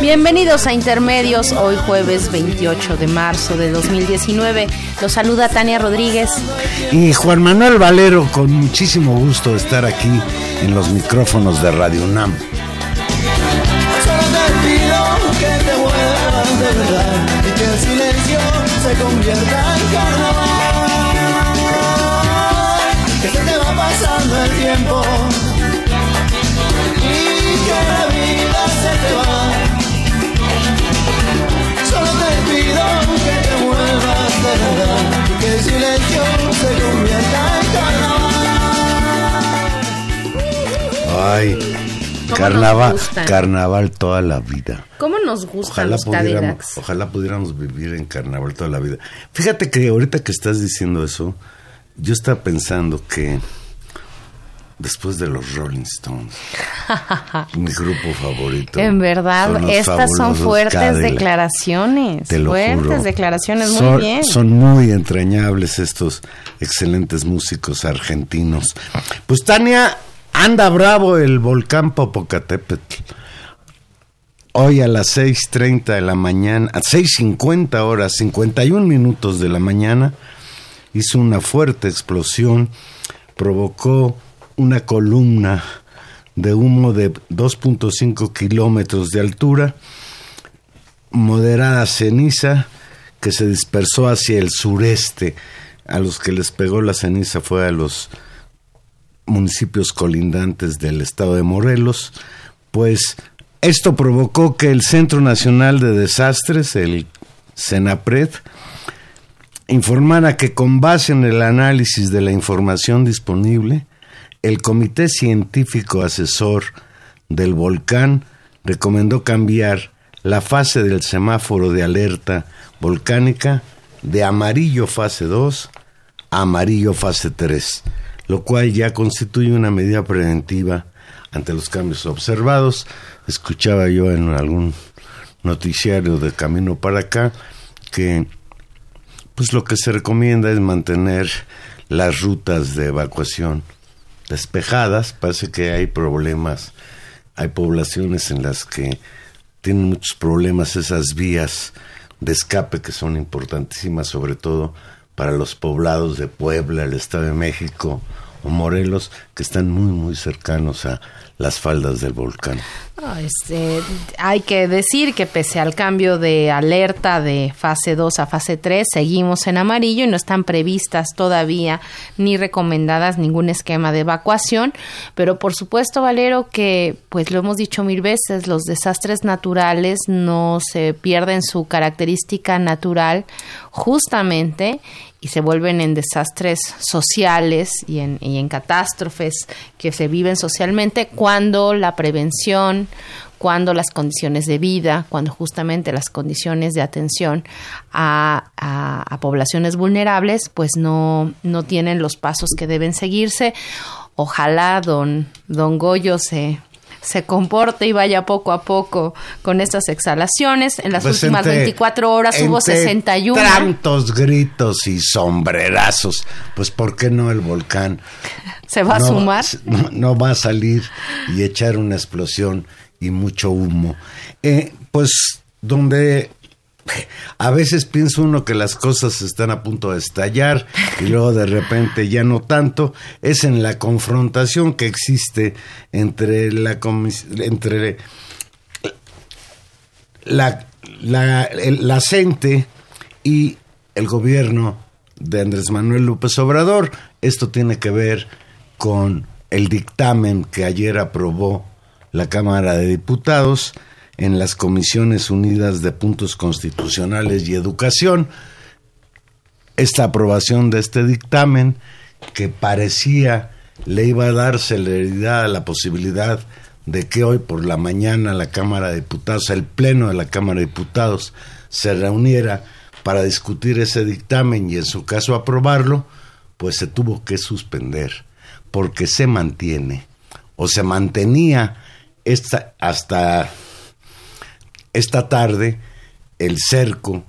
Bienvenidos a Intermedios, hoy jueves 28 de marzo de 2019. Los saluda Tania Rodríguez. Y Juan Manuel Valero, con muchísimo gusto de estar aquí en los micrófonos de Radio UNAM. Solo te pido que te vuelvas de verdad y que el silencio se convierta Ay, carnaval, carnaval toda la vida. ¿Cómo nos gustan Ojalá los pudiéramos, ojalá pudiéramos vivir en carnaval toda la vida. Fíjate que ahorita que estás diciendo eso, yo estaba pensando que después de los Rolling Stones, mi grupo favorito. En verdad, son estas son fuertes Cadillac. declaraciones. Te lo fuertes juro. declaraciones, muy son, bien. Son muy entrañables estos excelentes músicos argentinos. Pues Tania, anda bravo el volcán Popocatépetl. Hoy a las 6.30 de la mañana, a 6.50 horas, 51 minutos de la mañana, hizo una fuerte explosión, provocó una columna de humo de 2.5 kilómetros de altura, moderada ceniza que se dispersó hacia el sureste. A los que les pegó la ceniza fue a los municipios colindantes del estado de Morelos, pues esto provocó que el Centro Nacional de Desastres, el CENAPRED, informara que con base en el análisis de la información disponible, el Comité Científico Asesor del Volcán recomendó cambiar la fase del semáforo de alerta volcánica de amarillo fase 2 a amarillo fase 3, lo cual ya constituye una medida preventiva ante los cambios observados. Escuchaba yo en algún noticiario de camino para acá que pues lo que se recomienda es mantener las rutas de evacuación despejadas. Parece que hay problemas, hay poblaciones en las que tienen muchos problemas esas vías de escape que son importantísimas, sobre todo para los poblados de Puebla, el Estado de México o Morelos, que están muy, muy cercanos a las faldas del volcán. Este, hay que decir que pese al cambio de alerta de fase 2 a fase 3, seguimos en amarillo y no están previstas todavía ni recomendadas ningún esquema de evacuación, pero por supuesto, Valero, que pues lo hemos dicho mil veces, los desastres naturales no se pierden su característica natural justamente y se vuelven en desastres sociales y en, y en catástrofes que se viven socialmente cuando la prevención, cuando las condiciones de vida, cuando justamente las condiciones de atención a, a, poblaciones vulnerables, pues no, no tienen los pasos que deben seguirse. Ojalá don, don Goyo se se comporte y vaya poco a poco con estas exhalaciones. En las Pues últimas entre- 24 horas hubo entre 61. Tantos gritos y sombrerazos. Pues, ¿por qué no el volcán? ¿Se va a sumar? No, no va a salir y echar una explosión y mucho humo. Eh, pues, donde a veces piensa uno que las cosas están a punto de estallar y luego de repente ya no tanto, es en la confrontación que existe entre la entre la, la, la y el gobierno de Andrés Manuel López Obrador. Esto tiene que ver con el dictamen que ayer aprobó la Cámara de Diputados en las Comisiones Unidas de Puntos Constitucionales y Educación. Esta aprobación de este dictamen que parecía le iba a dar celeridad a la posibilidad de que hoy por la mañana la Cámara de Diputados, el Pleno de la Cámara de Diputados, se reuniera para discutir ese dictamen y en su caso aprobarlo, pues se tuvo que suspender, porque se mantiene, o se mantenía esta, hasta esta tarde el cerco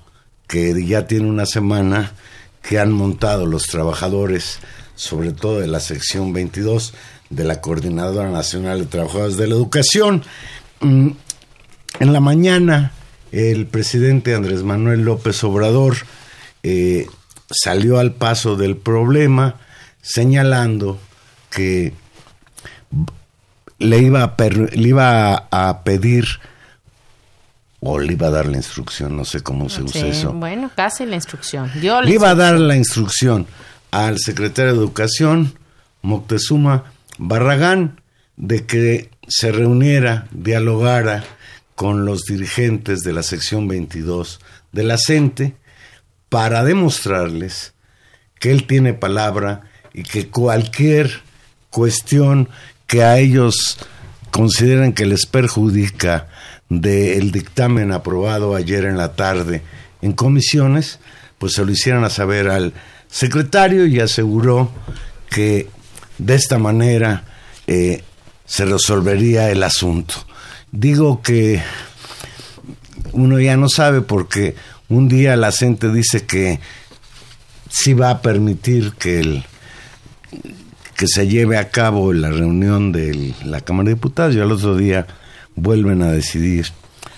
que ya tiene una semana que han montado los trabajadores, sobre todo de la sección 22 de la Coordinadora Nacional de Trabajadores de la Educación. Mm, En la mañana, el presidente Andrés Manuel López Obrador eh, salió al paso del problema, señalando que le iba a, le iba a pedir o le iba a dar la instrucción, no sé cómo se usa Sí, eso. Bueno, casi la instrucción. Dio la Le iba a dar la instrucción al secretario de Educación, Moctezuma Barragán, de que se reuniera, dialogara con los dirigentes de la sección 22 de la CENTE para demostrarles que él tiene palabra y que cualquier cuestión que a ellos consideren que les perjudica del dictamen aprobado ayer en la tarde en comisiones, pues se lo hicieran a saber al secretario y aseguró que de esta manera eh, se resolvería el asunto. Digo que uno ya no sabe porque un día la gente dice que sí va a permitir que el que se lleve a cabo la reunión de la Cámara de Diputados y al otro día vuelven a decidir.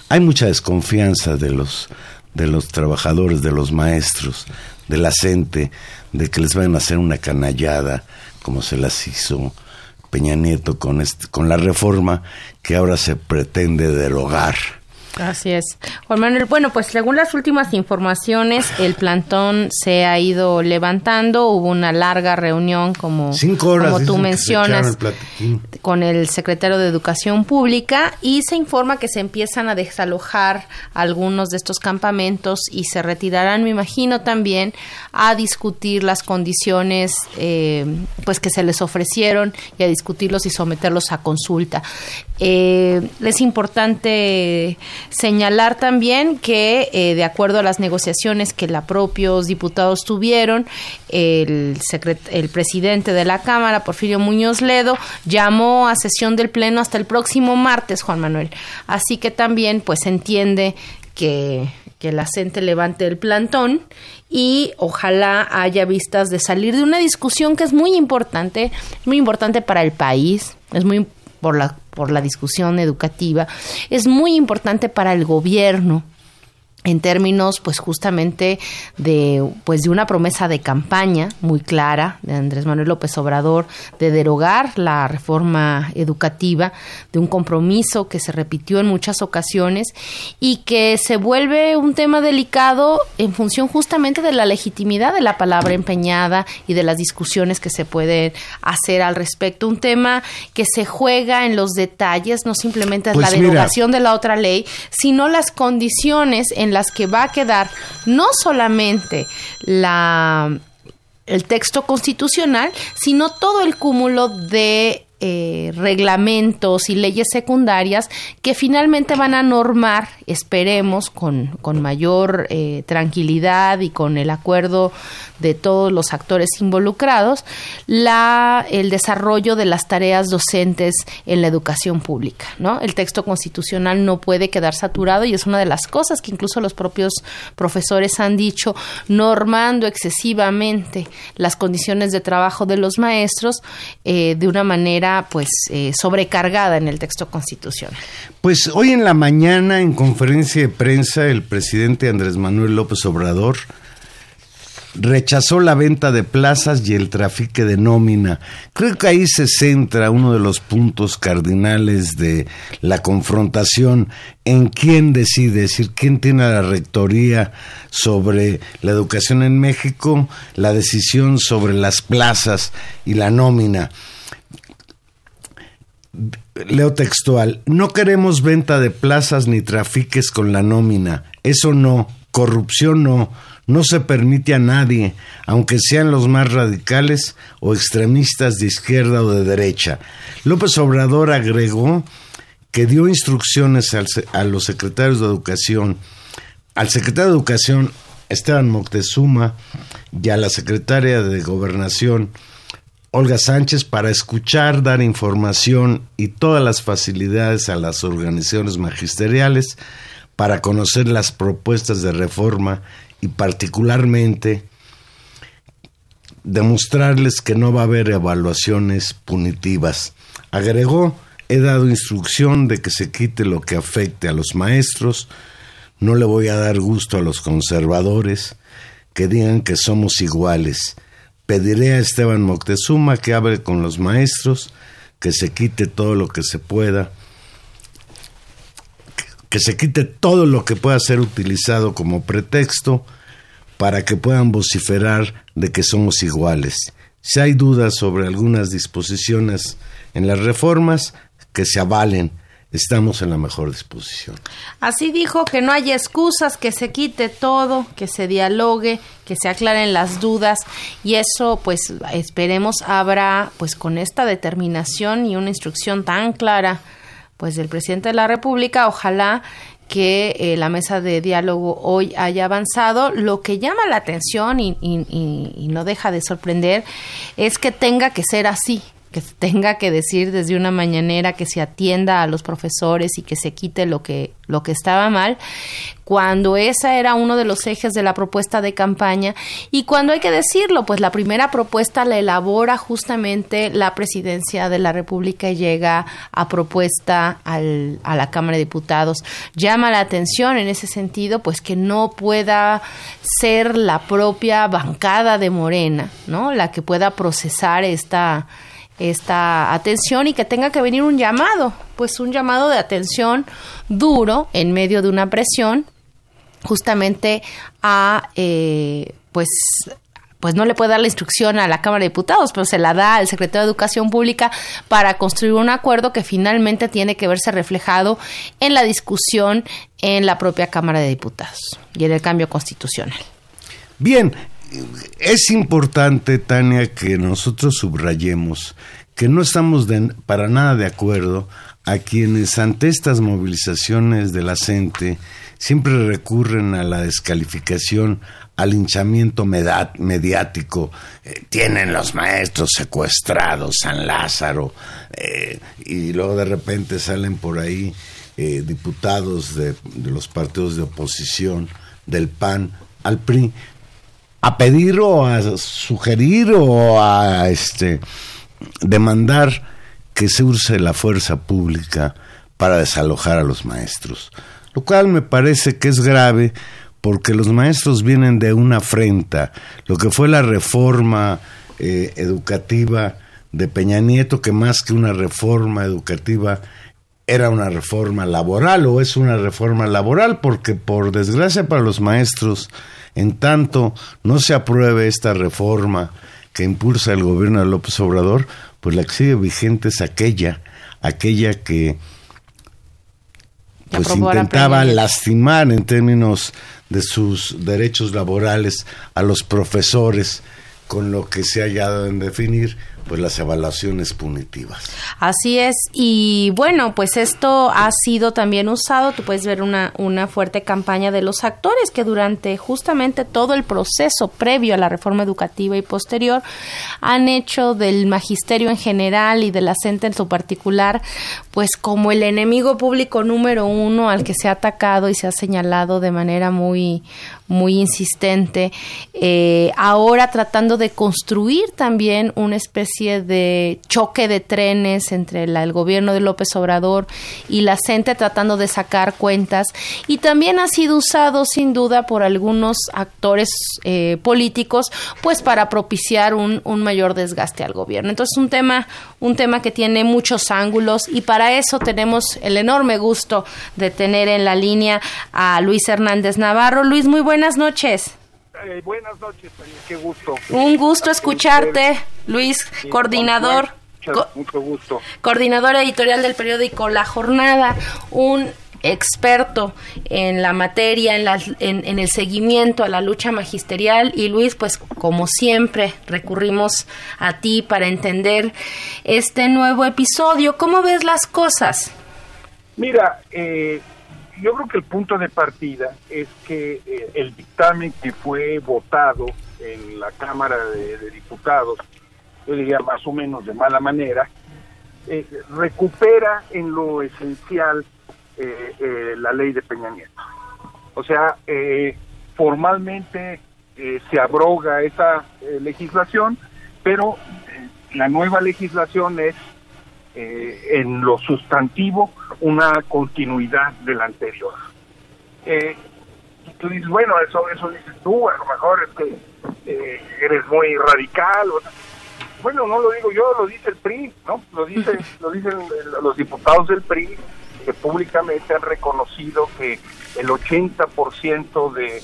Hay mucha desconfianza de los de los trabajadores, de los maestros, de la gente, de que les vayan a hacer una canallada como se las hizo Peña Nieto con este, con la reforma que ahora se pretende derogar. Así es. Juan Manuel, bueno, pues según las últimas informaciones, el plantón se ha ido levantando. Hubo una larga reunión, como, Cinco horas como tú mencionas, el con el secretario de Educación Pública y se informa que se empiezan a desalojar algunos de estos campamentos y se retirarán, me imagino, también a discutir las condiciones eh, pues que se les ofrecieron y a discutirlos y someterlos a consulta. Eh, es importante señalar también que eh, de acuerdo a las negociaciones que la propios diputados tuvieron, el, el presidente de la Cámara, Porfirio Muñoz Ledo, llamó a sesión del Pleno hasta el próximo martes, Juan Manuel. Así que también pues entiende que, que la gente levante el plantón y ojalá haya vistas de salir de una discusión que es muy importante, muy importante para el país, es muy por la, por la discusión educativa, es muy importante para el gobierno en términos pues justamente de pues de una promesa de campaña muy clara de Andrés Manuel López Obrador de derogar la reforma educativa de un compromiso que se repitió en muchas ocasiones y que se vuelve un tema delicado en función justamente de la legitimidad de la palabra empeñada y de las discusiones que se pueden hacer al respecto un tema que se juega en los detalles no simplemente es Pues la mira. derogación de la otra ley sino las condiciones en las que va a quedar no solamente la el texto constitucional, sino todo el cúmulo de eh, reglamentos y leyes secundarias que finalmente van a normar, esperemos, con, con mayor eh, tranquilidad y con el acuerdo de todos los actores involucrados, la, el desarrollo de las tareas docentes en la educación pública. ¿no? El texto constitucional no puede quedar saturado y es una de las cosas que incluso los propios profesores han dicho, normando excesivamente las condiciones de trabajo de los maestros eh, de una manera pues eh, sobrecargada en el texto constitucional. Pues hoy en la mañana, en conferencia de prensa, el presidente Andrés Manuel López Obrador rechazó la venta de plazas y el trafique de nómina. Creo que ahí se centra uno de los puntos cardinales de la confrontación. En quién decide, es decir, quién tiene la rectoría sobre la educación en México, la decisión sobre las plazas y la nómina. Leo textual, no queremos venta de plazas ni trafiques con la nómina, eso no, corrupción no, no se permite a nadie, aunque sean los más radicales o extremistas de izquierda o de derecha. López Obrador agregó que dio instrucciones a los secretarios de Educación, al secretario de Educación Esteban Moctezuma y a la secretaria de Gobernación Olga Sánchez para escuchar, dar información y todas las facilidades a las organizaciones magisteriales para conocer las propuestas de reforma y particularmente demostrarles que no va a haber evaluaciones punitivas. Agregó, he dado instrucción de que se quite lo que afecte a los maestros, no le voy a dar gusto a los conservadores que digan que somos iguales. Pediré a Esteban Moctezuma que hable con los maestros, que se quite todo lo que se pueda, que se quite todo lo que pueda ser utilizado como pretexto para que puedan vociferar de que somos iguales. Si hay dudas sobre algunas disposiciones en las reformas, que se avalen. Estamos en la mejor disposición. Así dijo que no hay excusas, que se quite todo, que se dialogue, que se aclaren las dudas y eso pues esperemos habrá pues con esta determinación y una instrucción tan clara pues del presidente de la República, ojalá que eh, la mesa de diálogo hoy haya avanzado. Lo que llama la atención y, y- no deja de sorprender es que tenga que ser así, que tenga que decir desde una mañanera que se atienda a los profesores y que se quite lo que lo que estaba mal, cuando esa era uno de los ejes de la propuesta de campaña y cuando hay que decirlo, pues la primera propuesta la elabora justamente la presidencia de la República y llega a propuesta al, a la Cámara de Diputados. Llama la atención en ese sentido, pues que no pueda ser la propia bancada de Morena, ¿no? La que pueda procesar esta esta atención y que tenga que venir un llamado, pues un llamado de atención duro en medio de una presión, justamente a, eh, pues, pues no le puede dar la instrucción a la Cámara de Diputados, pero se la da al secretario de Educación Pública para construir un acuerdo que finalmente tiene que verse reflejado en la discusión en la propia Cámara de Diputados y en el cambio constitucional. Bien, es importante, Tania, que nosotros subrayemos que no estamos para nada de acuerdo a quienes ante estas movilizaciones de la gente siempre recurren a la descalificación, al hinchamiento mediático. Eh, tienen los maestros secuestrados, San Lázaro, eh, y luego de repente salen por ahí eh, diputados de los partidos de oposición, del PAN, al PRI, a pedir o a sugerir o a este demandar que se use la fuerza pública para desalojar a los maestros. lo cual me parece que es grave porque los maestros vienen de una afrenta, lo que fue la reforma eh, educativa de Peña Nieto, que más que una reforma educativa era una reforma laboral o es una reforma laboral, porque por desgracia para los maestros, en tanto no se apruebe esta reforma que impulsa el gobierno de López Obrador, pues la que sigue vigente es aquella, aquella que pues intentaba lastimar en términos de sus derechos laborales a los profesores con lo que se ha hallado en definir pues las evaluaciones punitivas. Así es, y bueno, pues esto ha sido también usado, tú puedes ver una, una fuerte campaña de los actores que durante justamente todo el proceso previo a la reforma educativa y posterior han hecho del magisterio en general y de la en su particular, pues como el enemigo público número uno al que se ha atacado y se ha señalado de manera muy, muy insistente, eh, ahora tratando de construir también una especie de choque de trenes entre el gobierno de López Obrador y la gente tratando de sacar cuentas y también ha sido usado sin duda por algunos actores eh, políticos pues para propiciar un, un mayor desgaste al gobierno. Entonces un tema, un tema que tiene muchos ángulos y para eso tenemos el enorme gusto de tener en la línea a Luis Hernández Navarro. Luis, muy buenas noches. Eh, buenas noches, qué gusto. Un gusto escucharte, Luis, coordinador. Mucho, gusto. Coordinador editorial del periódico La Jornada, un experto en la materia, en, la, en, el seguimiento a la lucha magisterial. Y Luis, pues como siempre, recurrimos a ti para entender este nuevo episodio. ¿Cómo ves las cosas? Mira, eh, yo creo que el punto de partida es que eh, el dictamen que fue votado en la Cámara de, Diputados, yo diría más o menos de mala manera, eh, recupera en lo esencial eh, la ley de Peña Nieto. O sea, formalmente se abroga esa legislación, pero la nueva legislación es eh, en lo sustantivo una continuidad de la anterior. Eh, tú dices, bueno, eso, eso dices tú, a lo mejor es que eh, eres muy radical. bueno, no lo digo yo, lo dice el PRI, ¿no? Lo, dice, lo dicen los diputados del PRI que públicamente han reconocido que el 80% de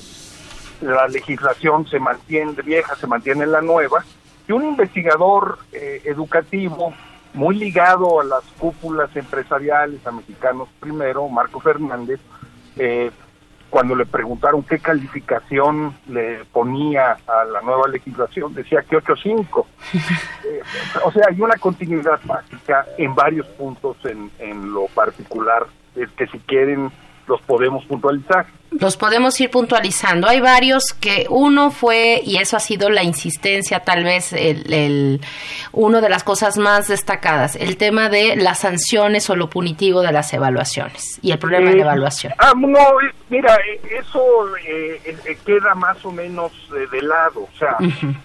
la legislación se mantiene vieja, se mantiene en la nueva, y un investigador educativo muy ligado a las cúpulas empresariales, a mexicanos primero, Marco Fernández, eh, cuando le preguntaron qué calificación le ponía a la nueva legislación, decía que 8.5. eh, o sea, hay una continuidad básica en varios puntos en, en lo particular, es que si quieren los podemos puntualizar. Los podemos ir puntualizando. Hay varios que uno fue, y eso ha sido la insistencia, tal vez el, el uno de las cosas más destacadas, el tema de las sanciones o lo punitivo de las evaluaciones y el problema de la eh, evaluación. Ah, no, mira, eh, eso eh, queda más o menos de lado. O sea,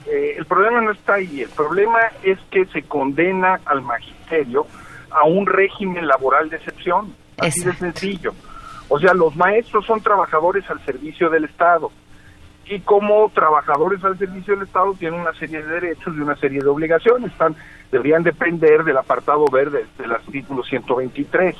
el problema no está ahí. El problema es que se condena al magisterio a un régimen laboral de excepción. Así de sencillo. O sea, los maestros son trabajadores al servicio del Estado y como trabajadores al servicio del Estado tienen una serie de derechos y una serie de obligaciones. Están, deberían depender del apartado verde del artículo 123.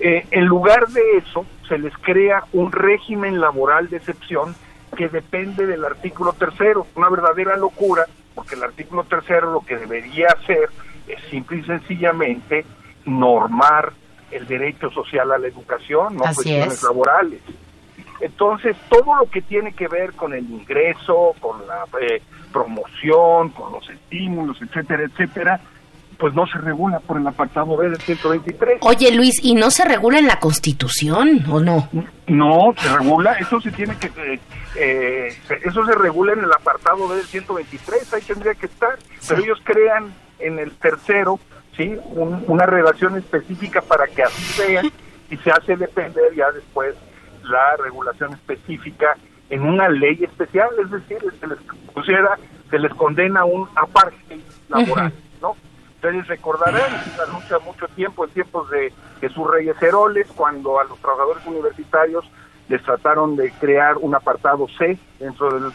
Eh, en lugar de eso, se les crea un régimen laboral de excepción que depende del artículo tercero. Una verdadera locura, porque el artículo tercero lo que debería hacer es simple y sencillamente normar el derecho social a la educación, no cuestiones laborales. Entonces, todo lo que tiene que ver con el ingreso, con la eh, promoción, con los estímulos, etcétera, etcétera, pues no se regula por el apartado B del 123. Oye, Luis, ¿y no se regula en la Constitución o no? No, se regula, eso se tiene que... Eh, eh, eso se regula en el apartado B del 123, ahí tendría que estar, pero ellos crean en el tercero ¿sí? una relación específica para que así sea y se hace depender ya después la regulación específica en una ley especial, es decir, se les se les condena un apartheid laboral, ¿no? Ustedes recordarán la lucha mucho tiempo, en tiempos de Jesús Reyes Heroles, cuando a los trabajadores universitarios les trataron de crear un apartado C dentro del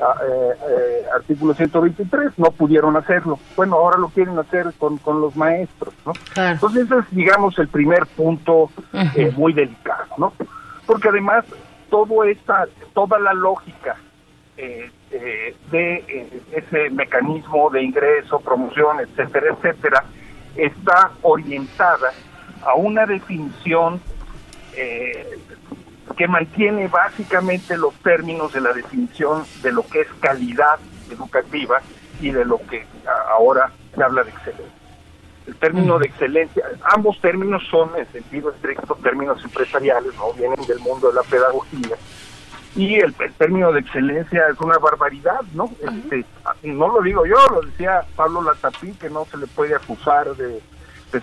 ah, eh, eh, artículo 123, no pudieron hacerlo. Bueno, ahora lo quieren hacer con, con los maestros, ¿no? Entonces ese es, digamos, el primer punto eh, muy delicado, ¿no? Porque además todo esta, toda la lógica eh, eh, de eh, ese mecanismo de ingreso, promoción, etcétera, etcétera, está orientada a una definición que mantiene básicamente los términos de la definición de lo que es calidad educativa y de lo que ahora se habla de excelencia. El término de excelencia, ambos términos son en sentido estricto términos empresariales, no vienen del mundo de la pedagogía, y el, término de excelencia es una barbaridad, ¿no? Este, no lo digo yo, lo decía Pablo Latapí, que no se le puede acusar de,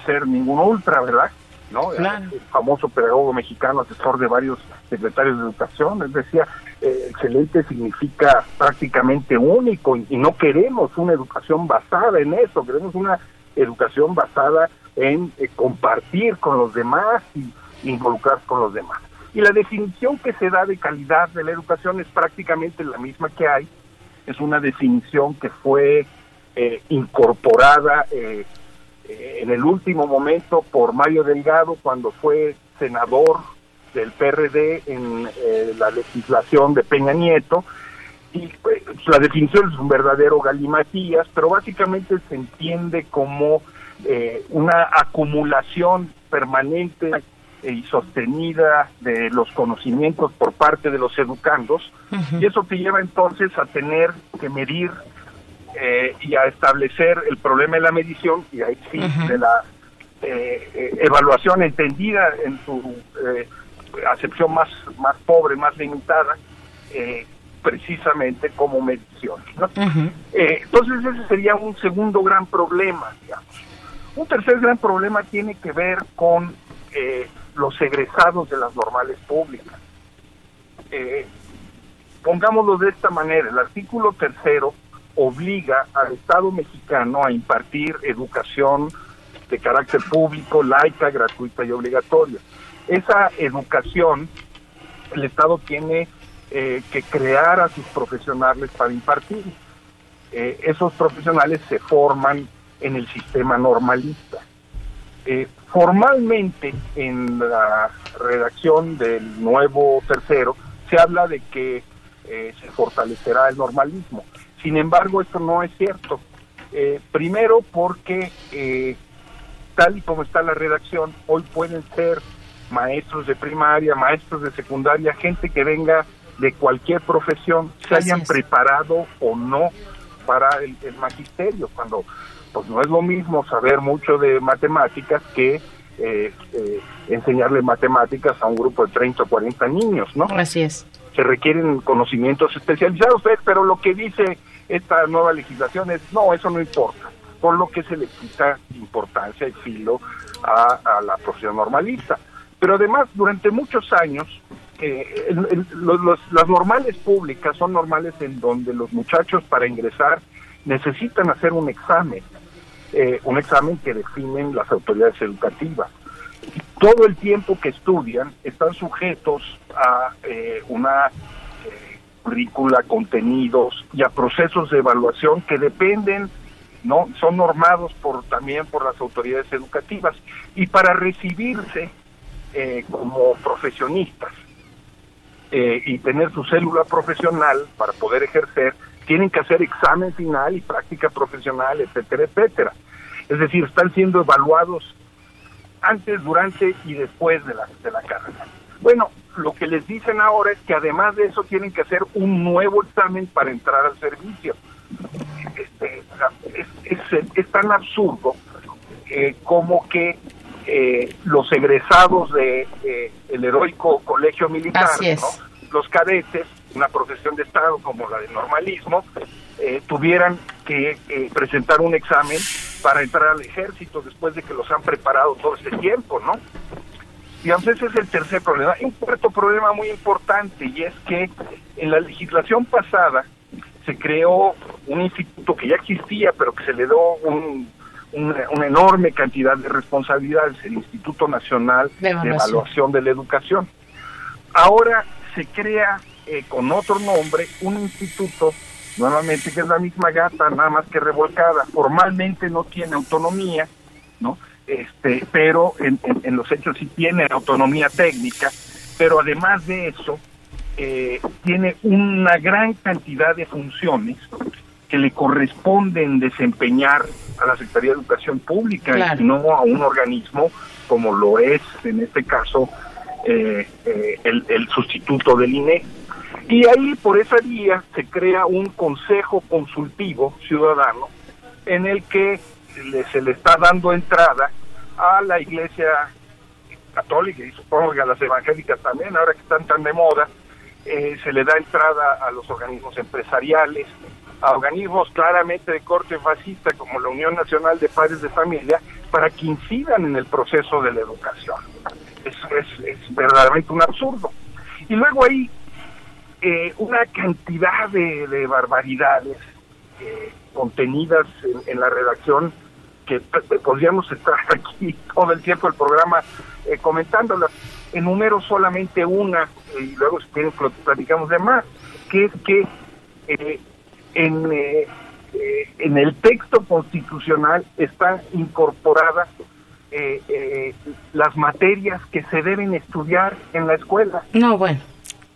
ser ningún ultra, ¿verdad? ¿No? El famoso pedagogo mexicano, asesor de varios secretarios de educación, él decía, eh, excelente significa prácticamente único y, no queremos una educación basada en eso, queremos una educación basada en eh, compartir con los demás y involucrar con los demás. Y la definición que se da de calidad de la educación es prácticamente la misma que hay. Es una definición que fue eh, incorporada eh, eh, en el último momento por Mario Delgado cuando fue senador del PRD en la legislación de Peña Nieto. Y pues, la definición es un verdadero galimatías, pero básicamente se entiende como una acumulación permanente y sostenida de los conocimientos por parte de los educandos y eso te lleva entonces a tener que medir eh, y a establecer el problema de la medición y ahí sí de la eh, eh, evaluación entendida en su acepción más más pobre más limitada precisamente como medición entonces ese sería un segundo gran problema digamos. Un tercer gran problema tiene que ver con los egresados de las normales públicas. Eh, pongámoslo de esta manera, el artículo tercero obliga al Estado mexicano a impartir educación de carácter público, laica, gratuita y obligatoria. Esa educación el Estado tiene eh, que crear a sus profesionales para impartir. Eh, esos profesionales se forman en el sistema normalista. Eh, formalmente, en la redacción del nuevo tercero, se habla de que se fortalecerá el normalismo. Sin embargo, esto no es cierto. Eh, primero porque, tal y como está la redacción, hoy pueden ser maestros de primaria, maestros de secundaria, gente que venga de cualquier profesión, se hayan preparado o no para el, el magisterio. Cuando pues no es lo mismo saber mucho de matemáticas que eh, eh, enseñarle matemáticas a un grupo de 30 o 40 niños, ¿no? Así es. Se requieren conocimientos especializados, pero lo que dice esta nueva legislación es, no, eso no importa, por lo que se le quita importancia y filo a, la profesión normalista. Pero además, durante muchos años, eh, las normales públicas son normales en donde los muchachos para ingresar necesitan hacer un examen eh, un examen que definen las autoridades educativas. Todo el tiempo que estudian están sujetos a eh, una currícula, contenidos y a procesos de evaluación que dependen no son normados por también por las autoridades educativas y para recibirse como profesionistas y tener su célula profesional para poder ejercer tienen que hacer examen final y práctica profesional, etcétera, etcétera. Es decir, están siendo evaluados antes, durante y después de la, de la carrera. Bueno, lo que les dicen ahora es que además de eso tienen que hacer un nuevo examen para entrar al servicio. Este, es, tan absurdo eh, como que eh, los egresados de eh, el heroico colegio militar, los cadetes, una profesión de Estado como la de normalismo, eh, tuvieran que eh, presentar un examen para entrar al ejército después de que los han preparado todo este tiempo, ¿no? Y entonces ese es el tercer problema. Un cuarto problema muy importante y es que en la legislación pasada se creó un instituto que ya existía, pero que se le dio un, una, una enorme cantidad de responsabilidades, el Instituto Nacional De de Evaluación. Evaluación de la Educación. Ahora se crea eh, con otro nombre un instituto, nuevamente que es la misma gata, nada más que revolcada. Formalmente no tiene autonomía, ¿no? Este, pero en, en- en los hechos sí tiene autonomía técnica, pero además de eso, eh, tiene una gran cantidad de funciones que le corresponden desempeñar a la Secretaría de Educación Pública Claro. y no a un organismo como lo es en este caso eh, eh, el, el sustituto del INE. Y ahí por esa vía se crea un consejo consultivo ciudadano en el que le- se le está dando entrada a la iglesia católica y supongo que a las evangélicas también, ahora que están tan de moda, eh, se le da entrada a los organismos empresariales, a organismos claramente de corte fascista como la Unión Nacional de Padres de Familia, para que incidan en el proceso de la educación. Es, es, es verdaderamente un absurdo. Y luego hay eh, una cantidad de, de barbaridades eh, contenidas en, en la redacción que p- podríamos estar aquí todo el tiempo el programa eh, comentándolas. Enumero solamente una y luego si quieren pl- platicamos de más, que es que eh, en, eh, eh, en el texto constitucional está incorporada eh, eh, las materias que se deben estudiar en la escuela. No, bueno.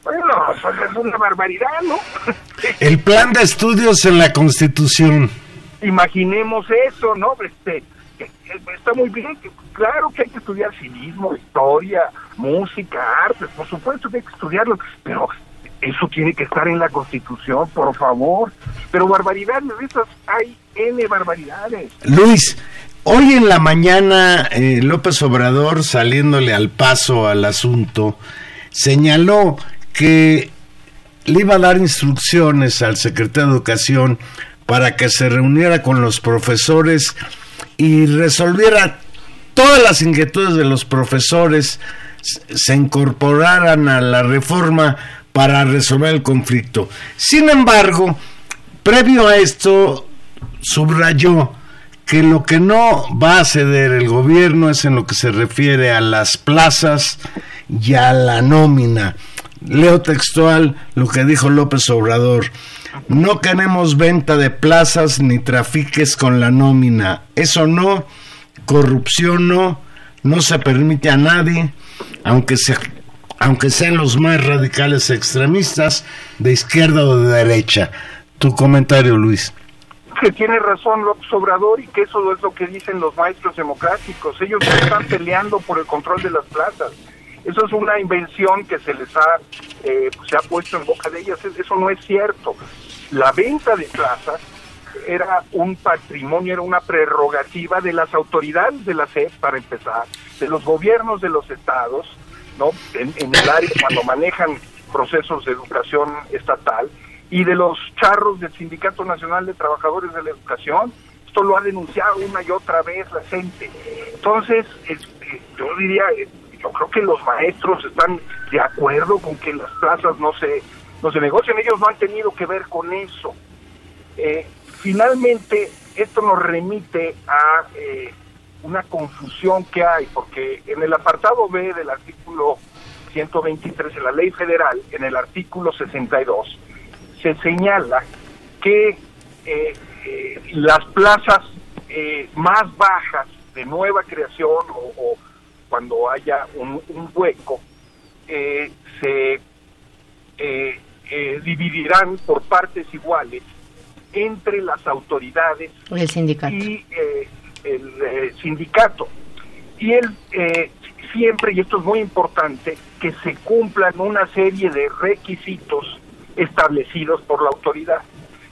Bueno, eso es una barbaridad, ¿no? El plan de estudios en la Constitución. Imaginemos eso, ¿no? Este, está muy bien, claro que hay que estudiar civismo, historia, música, artes, por supuesto que hay que estudiarlo, pero eso tiene que estar en la Constitución, por favor. Pero barbaridades, de esas hay N barbaridades. Luis, hoy en la mañana eh, López Obrador, saliéndole al paso al asunto, señaló que le iba a dar instrucciones al secretario de Educación para que se reuniera con los profesores y resolviera todas las inquietudes de los profesores, se incorporaran a la reforma para resolver el conflicto. Sin embargo, previo a esto, subrayó que lo que no va a ceder el gobierno es en lo que se refiere a las plazas y a la nómina. Leo textual lo que dijo López Obrador. No queremos venta de plazas ni trafiques con la nómina. Eso no, corrupción no, no se permite a nadie, aunque sea aunque sean los más radicales extremistas de izquierda o de derecha. Tu comentario, Luis. que tiene razón López Obrador y que eso es lo que dicen los maestros democráticos. Ellos están peleando por el control de las plazas. Eso es una invención que se les ha, eh, se ha puesto en boca de ellas. Es- Eso no es cierto. La venta de plazas era un patrimonio, era una prerrogativa de las autoridades de la SEP, para empezar, de los gobiernos de los estados, ¿no? En, en el área cuando manejan procesos de educación estatal y de los charros del Sindicato Nacional de Trabajadores de la Educación. Esto lo ha denunciado una y otra vez la gente. Entonces, este, yo diría, eh, creo que los maestros están de acuerdo con que las plazas no se, no se negocien. Ellos no han tenido que ver con eso. Eh, finalmente, esto nos remite a eh, una confusión que hay, porque en el apartado B del artículo 123 de la ley federal, en el artículo 62, se señala que eh, las plazas más bajas de nueva creación o cuando haya un, un hueco, eh, se eh, eh, dividirán por partes iguales entre las autoridades El sindicato. y el sindicato. Y él eh, siempre, y esto es muy importante, que se cumplan una serie de requisitos establecidos por la autoridad.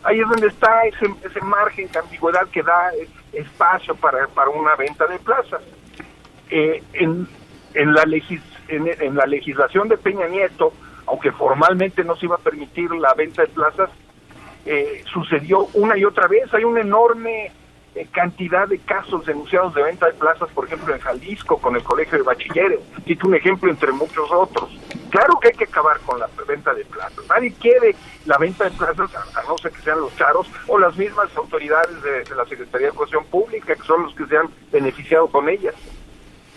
Ahí es donde está ese, ese margen de ambigüedad que da espacio para, para una venta de plazas. Eh, en, en, la legis, en, la legislación de Peña Nieto, aunque formalmente no se iba a permitir la venta de plazas, eh, sucedió una y otra vez. Hay una enorme eh, cantidad de casos denunciados de venta de plazas, por ejemplo, en Jalisco, con el Colegio de Bachilleres. Cito un ejemplo entre muchos otros. claro que hay que acabar con la venta de plazas. Nadie quiere la venta de plazas, a, no ser que sean los charos o las mismas autoridades de, de la Secretaría de Educación Pública, que son los que se han beneficiado con ellas.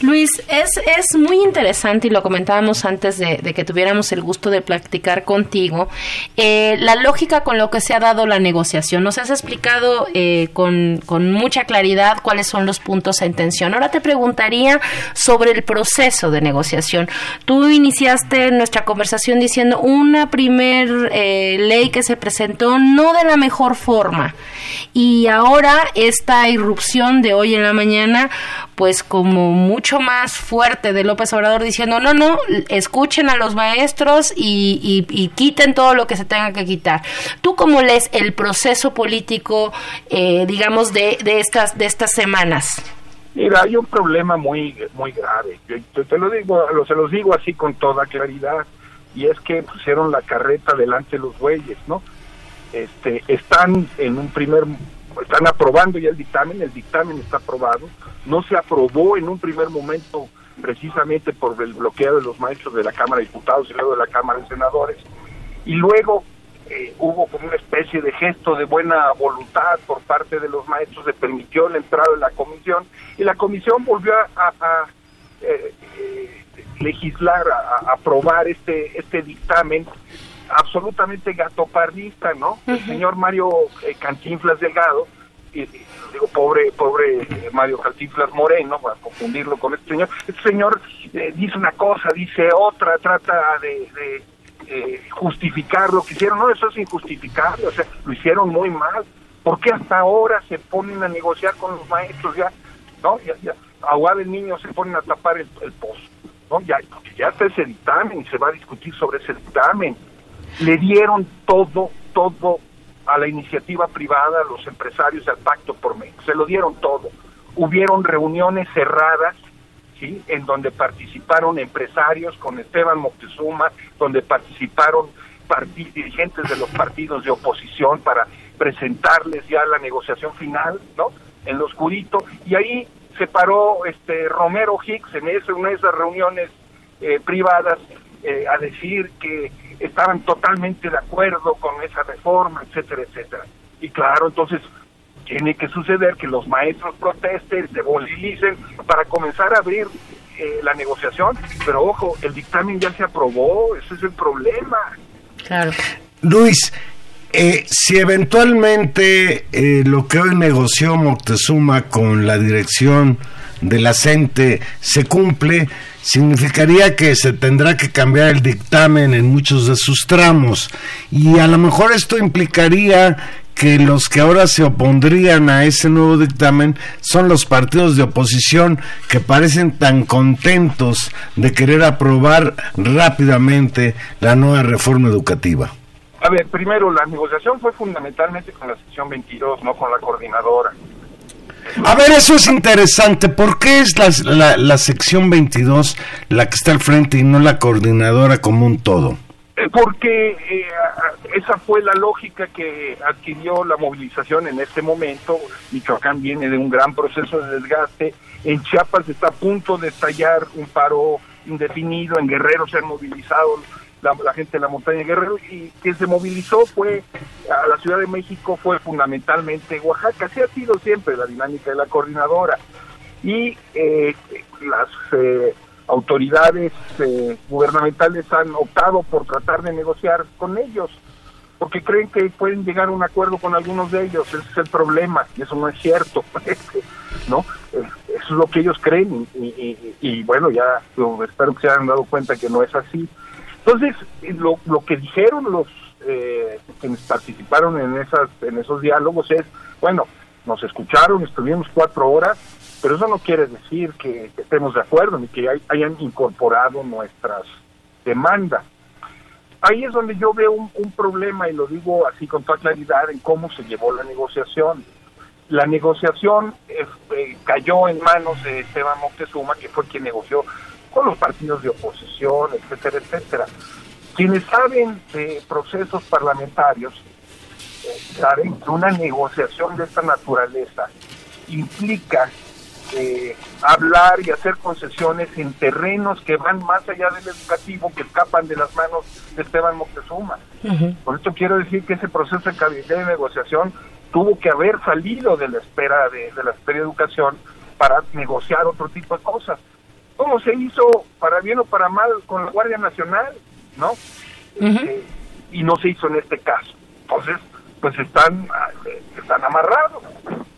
Luis, es, es muy interesante y lo comentábamos antes de, que tuviéramos el gusto de practicar contigo, eh, la lógica con lo que se ha dado la negociación. Nos has explicado eh, con, con mucha claridad cuáles son los puntos en tensión. Ahora te preguntaría sobre el proceso de negociación. Tú iniciaste nuestra conversación diciendo una primer eh, ley que se presentó no de la mejor forma y ahora esta irrupción de hoy en la mañana pues como mucho más fuerte de López Obrador diciendo, no, no, escuchen a los maestros y, y, quiten todo lo que se tenga que quitar. ¿Tú cómo lees el proceso político, eh, digamos, de, de, estas, de estas semanas? Mira, hay un problema muy muy grave. Yo, te lo digo, lo, se los digo así con toda claridad, y es que pusieron la carreta delante de los bueyes, ¿no? Este, están en un primer están aprobando ya el dictamen, el dictamen está aprobado, no se aprobó en un primer momento precisamente por el bloqueo de los maestros de la Cámara de Diputados y luego de la Cámara de Senadores, y luego eh, hubo como una especie de gesto de buena voluntad por parte de los maestros, se permitió la entrada de la comisión, y la comisión volvió a, eh, eh, legislar, a, aprobar este, este dictamen absolutamente gatoparrista, ¿no? El señor Mario eh, Cantinflas Delgado, y, digo, pobre, pobre Mario Cantinflas Moreno, para confundirlo con este señor, este señor eh, dice una cosa, dice otra, trata de, eh, justificar lo que hicieron, no, eso es injustificable, o sea, lo hicieron muy mal, ¿por qué hasta ahora se ponen a negociar con los maestros ya? ¿No? Ya, ya, agua del niño se ponen a tapar el, pozo, ¿no? Ya, ya está ese dictamen y se va a discutir sobre ese dictamen le dieron todo, todo a la iniciativa privada, a los empresarios, al Pacto por México, se lo dieron todo. Hubieron reuniones cerradas, ¿sí? En donde participaron empresarios con Esteban Moctezuma, donde participaron dirigentes de los partidos de oposición para presentarles ya la negociación final, ¿no? En lo oscurito, y ahí se paró este Romero Hicks en, eso, en esas reuniones eh, privadas eh, a decir que estaban totalmente de acuerdo con esa reforma, etcétera, etcétera. Y claro, entonces tiene que suceder que los maestros protesten, se movilice para comenzar a abrir eh, la negociación, pero ojo, el dictamen ya se aprobó, ese es el problema. Claro. Luis, eh, si eventualmente eh, lo que hoy negoció Moctezuma con la dirección de la se cumple, significaría que se tendrá que cambiar el dictamen en muchos de sus tramos y a lo mejor esto implicaría que los que ahora se opondrían a ese nuevo dictamen son los partidos de oposición que parecen tan contentos de querer aprobar rápidamente la nueva reforma educativa. A ver, primero, la negociación fue fundamentalmente con la sección 22, no con la coordinadora. A ver, eso es interesante. ¿Por qué es la, la, sección 22 la que está al frente y no la coordinadora como un todo? Eh, porque eh, esa fue la lógica que adquirió la movilización en este momento. Michoacán viene de un gran proceso de desgaste. En Chiapas está a punto de estallar un paro indefinido. En Guerrero se han movilizado la, gente de la montaña de Guerrero y quien se movilizó fue a la Ciudad de México fue fundamentalmente Oaxaca, así ha sido siempre la dinámica de la coordinadora y eh, las eh, autoridades eh, gubernamentales han optado por tratar de negociar con ellos porque creen que pueden llegar a un acuerdo con algunos de ellos, ese es el problema, y eso no es cierto, ¿no? Eso es lo que ellos creen, y, y bueno, ya espero que se hayan dado cuenta que no es así. Entonces, lo, lo que dijeron los eh, quienes participaron en, esas, en esos diálogos es, bueno, nos escucharon, estuvimos cuatro horas, pero eso no quiere decir que, estemos de acuerdo ni que hayan incorporado nuestras demandas. Ahí es donde yo veo un, problema y lo digo así con toda claridad en cómo se llevó la negociación. La negociación eh, eh, cayó en manos de Esteban Moctezuma, que fue quien negoció con los partidos de oposición, etcétera, etcétera. Quienes saben de procesos parlamentarios eh, saben que una negociación de esta naturaleza implica eh, hablar y hacer concesiones en terrenos que van más allá del educativo, que escapan de las manos de Esteban Moctezuma. Por esto quiero decir que ese proceso de de negociación tuvo que haber salido de la espera de, de la espera de educación para negociar otro tipo de cosas. ¿Cómo se hizo, para bien o para mal, con la Guardia Nacional? ¿No? Eh, y no se hizo en este caso. Entonces, pues están, eh, están amarrados.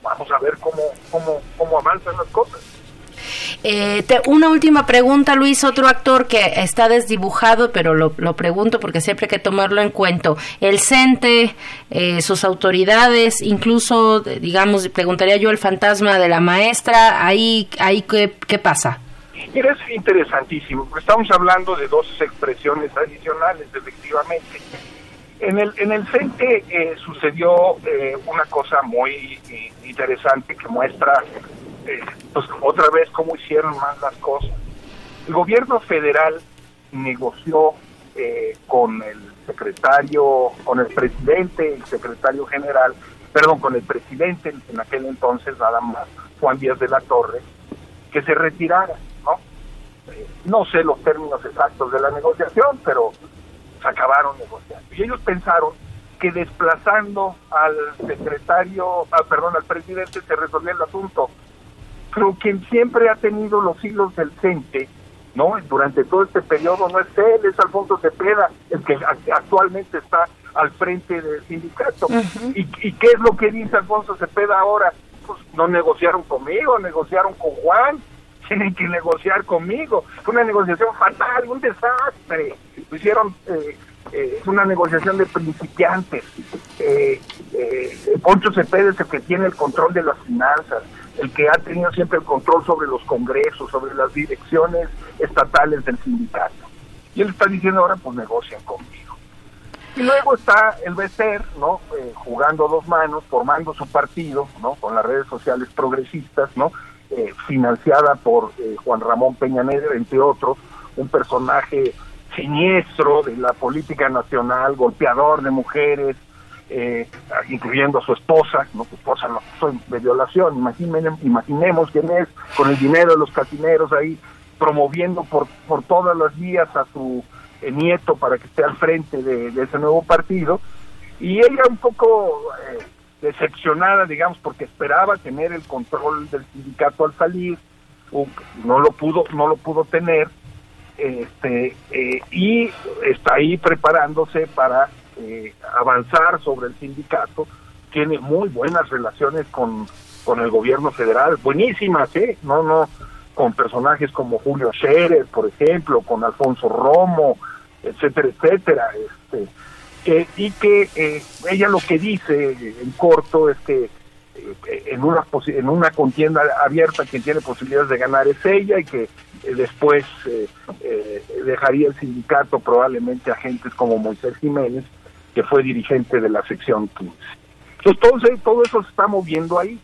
Vamos a ver cómo, cómo, cómo avanzan las cosas. Eh, te- una última pregunta, Luis, otro actor que está desdibujado, pero lo, lo pregunto porque siempre hay que tomarlo en cuenta. El CENTE, eh, sus autoridades, incluso, digamos, preguntaría yo el fantasma de la maestra, ahí, ahí ¿qué, qué pasa? Mira, es interesantísimo, porque estamos hablando de dos expresiones adicionales, efectivamente. En el, en el CENTE eh, sucedió eh, una cosa muy eh, interesante que muestra, eh, pues otra vez, cómo hicieron mal las cosas. El gobierno federal negoció eh, con el secretario, con el presidente, el secretario general, perdón, con el presidente en aquel entonces, nada más, Juan Díaz de la Torre, que se retirara, ¿no? Sé los términos exactos de la negociación, pero se acabaron negociando. Y ellos pensaron que desplazando al secretario, ah, perdón, al presidente se resolvía el asunto. Pero quien siempre ha tenido los hilos del CENTE, ¿no? Durante todo este periodo no es él, es Alfonso Cepeda, el que ac- actualmente está al frente del sindicato. ¿Y, ¿Y qué es lo que dice Alfonso Cepeda ahora? Pues no negociaron conmigo, negociaron con Juan, tienen que negociar conmigo. Fue una negociación fatal, un desastre. Hicieron, eh, eh, es una negociación de principiantes. Eh, eh, Poncho Cepeda es el que tiene el control de las finanzas, el que ha tenido siempre el control sobre los congresos, sobre las direcciones estatales del sindicato. Y él está diciendo ahora, pues negocian conmigo. Y luego está el Becer, ¿no? Jugando dos manos, formando su partido, ¿no? Con las redes sociales progresistas, ¿no? Eh, financiada por eh, Juan Ramón Peña Nieto, entre otros, un personaje siniestro de la política nacional, golpeador de mujeres, eh, incluyendo a su esposa, no su esposa no de violación, imaginen, imaginemos quién es, con el dinero de los casineros ahí, promoviendo por, por todas las vías a su eh, nieto para que esté al frente de, de ese nuevo partido, y ella un poco eh, decepcionada, digamos, porque esperaba tener el control del sindicato al salir, no lo pudo, no lo pudo tener, este eh, y está ahí preparándose para eh, avanzar sobre el sindicato. Tiene muy buenas relaciones con, con el gobierno federal buenísimas eh no no con personajes como Julio Scherer por ejemplo con Alfonso Romo etcétera etcétera este eh, y que eh, ella lo que dice en corto es que eh, en una en una contienda abierta quien tiene posibilidades de ganar es ella y que eh, después eh, dejaría el sindicato probablemente a gentes como Moisés Jiménez que fue dirigente de la sección 15 entonces todo eso se está moviendo ahí.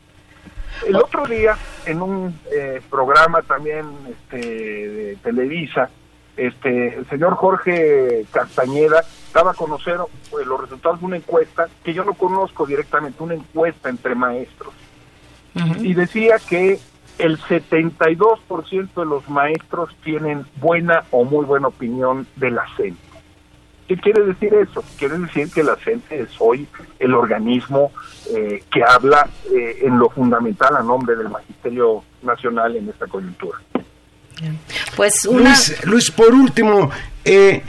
El otro día en un eh, programa también este, de Televisa este el señor Jorge Castañeda daba a conocer pues, los resultados de una encuesta que yo no conozco directamente, una encuesta entre maestros. Y decía que el 72% de los maestros tienen buena o muy buena opinión de la CENTE. ¿Qué quiere decir eso? Quiere decir que la CENTE es hoy el organismo eh, que habla eh, en lo fundamental a nombre del Magisterio Nacional en esta coyuntura. Pues una... Luis, Luis, por último, eh,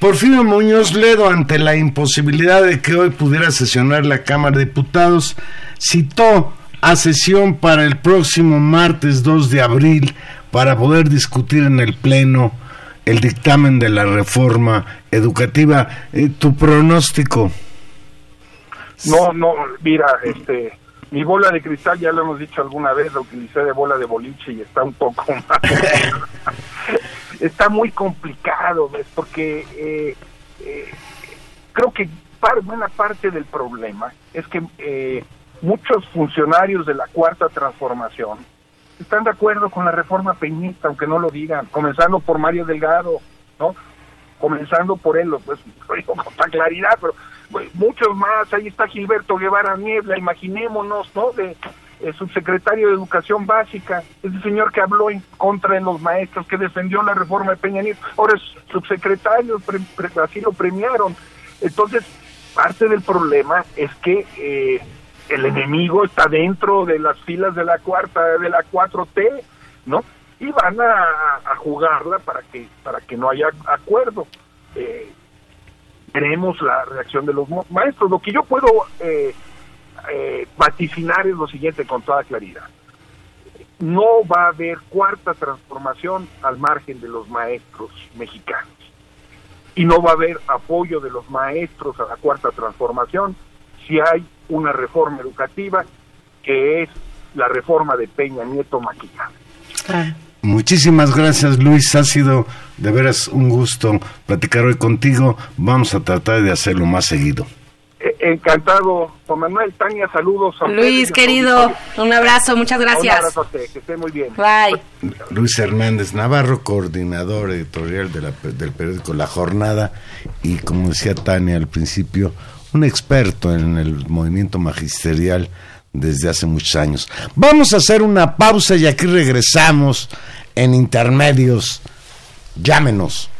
Porfirio Muñoz Ledo, ante la imposibilidad de que hoy pudiera sesionar la Cámara de Diputados, citó a sesión para el próximo martes 2 de abril para poder discutir en el Pleno el dictamen de la reforma educativa. Eh, ¿Tu pronóstico? No, no, mira, este, mi bola de cristal, ya lo hemos dicho alguna vez, la utilicé de bola de boliche y está un poco más. Está muy complicado, ¿ves? Porque eh, eh, creo que par- buena parte del problema es que eh, muchos funcionarios de la cuarta transformación están de acuerdo con la reforma peñista, aunque no lo digan, comenzando por Mario Delgado, ¿no? Comenzando por él, pues lo digo con toda claridad, pero pues, muchos más, ahí está Gilberto Guevara Niebla, imaginémonos, ¿no? De, el subsecretario de Educación Básica, ese señor que habló en contra de los maestros, que defendió la reforma de Peña Nieto, ahora es subsecretario, así lo premiaron. Entonces, parte del problema es que eh, el enemigo está dentro de las filas de la cuarta, de la 4T, ¿no? Y van a, jugarla para que, para que no haya acuerdo. Eh, veremos la reacción de los maestros. Lo que yo puedo eh, eh, vaticinar es lo siguiente con toda claridad. No va a haber cuarta transformación al margen de los maestros mexicanos. Y no va a haber apoyo de los maestros a la cuarta transformación si hay una reforma educativa que es la reforma de Peña Nieto maquillada. Muchísimas gracias Luis, ha sido de veras un gusto platicar hoy contigo. Vamos a tratar de hacerlo más seguido. Eh, encantado, Juan Manuel, Tania, saludos. A Luis, querido, un abrazo, muchas gracias. Un abrazo a usted, que esté muy bien. Bye. Luis Hernández Navarro, coordinador editorial de la, del periódico La Jornada y como decía Tania al principio, un experto en el movimiento magisterial desde hace muchos años. Vamos a hacer una pausa y aquí regresamos en intermedios. Llámenos.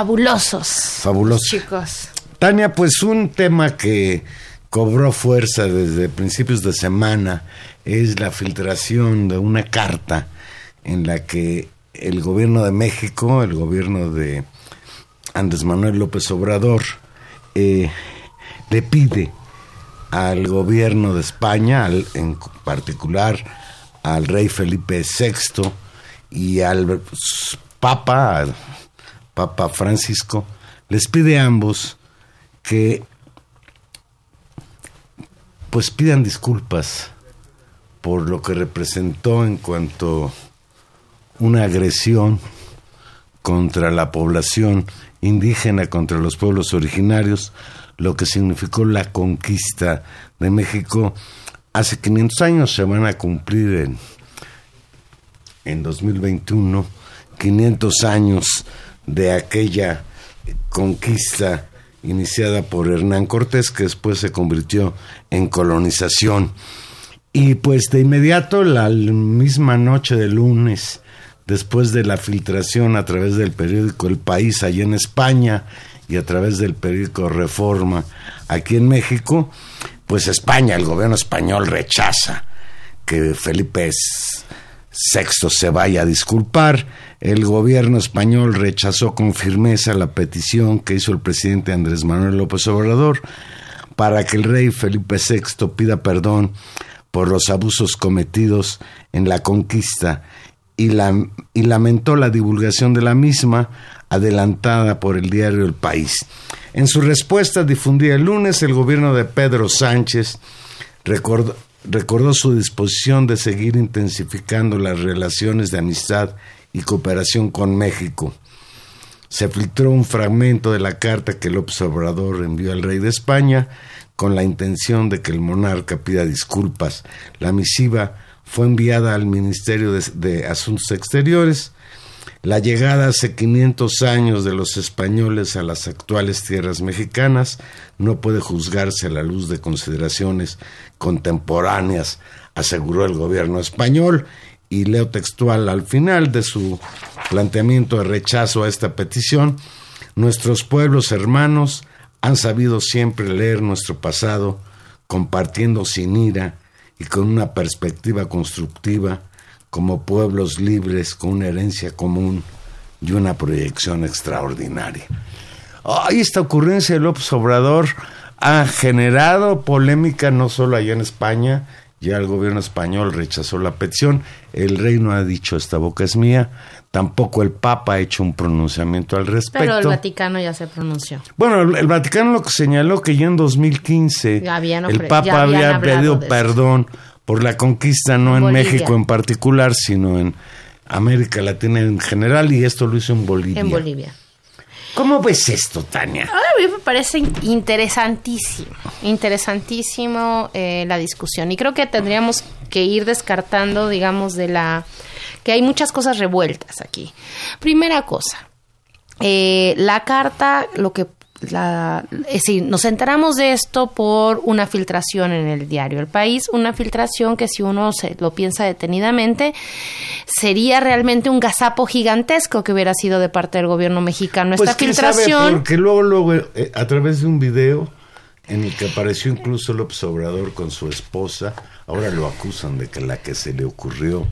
Fabulosos. Fabulosos. Chicos. Tania, pues un tema que cobró fuerza desde principios de semana es la filtración de una carta en la que el gobierno de México, el gobierno de Andrés Manuel López Obrador, eh, le pide al gobierno de España, en particular al rey Felipe VI y al Papa, Papa Francisco, les pide a ambos que pues pidan disculpas por lo que representó en cuanto una agresión contra la población indígena, contra los pueblos originarios, lo que significó la conquista de México. Hace 500 años, se van a cumplir en, en 2021, 500 años de aquella conquista iniciada por Hernán Cortés, que después se convirtió en colonización. Y pues de inmediato, la misma noche de lunes, después de la filtración a través del periódico El País allá en España y a través del periódico Reforma aquí en México, pues España, el gobierno español rechaza que Felipe VI se vaya a disculpar el gobierno español rechazó con firmeza la petición que hizo el presidente Andrés Manuel López Obrador para que el rey Felipe VI pida perdón por los abusos cometidos en la conquista y, la, y lamentó la divulgación de la misma adelantada por el diario El País. En su respuesta difundida el lunes, el gobierno de Pedro Sánchez recordó, recordó su disposición de seguir intensificando las relaciones de amistad y cooperación con México. Se filtró un fragmento de la carta que el observador envió al rey de España con la intención de que el monarca pida disculpas. La misiva fue enviada al Ministerio de, de Asuntos Exteriores. La llegada hace 500 años de los españoles a las actuales tierras mexicanas no puede juzgarse a la luz de consideraciones contemporáneas, aseguró el gobierno español, y leo textual al final de su planteamiento de rechazo a esta petición, nuestros pueblos hermanos han sabido siempre leer nuestro pasado, compartiendo sin ira y con una perspectiva constructiva como pueblos libres con una herencia común y una proyección extraordinaria. Esta ocurrencia de López Obrador ha generado polémica no solo allá en España, ya el gobierno español rechazó la petición, el rey no ha dicho esta boca es mía, tampoco el Papa ha hecho un pronunciamiento al respecto. Pero el Vaticano ya se pronunció. Bueno, el, el Vaticano lo que señaló que ya en 2015 Ya habían el Papa había pedido perdón por la conquista no en Bolivia. México en particular, sino en América Latina en general y esto lo hizo en Bolivia. En Bolivia. ¿Cómo ves esto, Tania? A mí me parece in- interesantísimo, interesantísimo eh, la discusión y creo que tendríamos que ir descartando, digamos, de la que hay muchas cosas revueltas aquí. Primera cosa, eh, la carta, lo que la, es decir, nos enteramos de esto por una filtración en el diario El País, una filtración que si uno se lo piensa detenidamente sería realmente un gazapo gigantesco que hubiera sido de parte del gobierno mexicano. Esta Pues, sabe, filtración porque luego, luego, eh, a través de un video en el que apareció incluso López Obrador con su esposa, ahora lo acusan de que la que se le ocurrió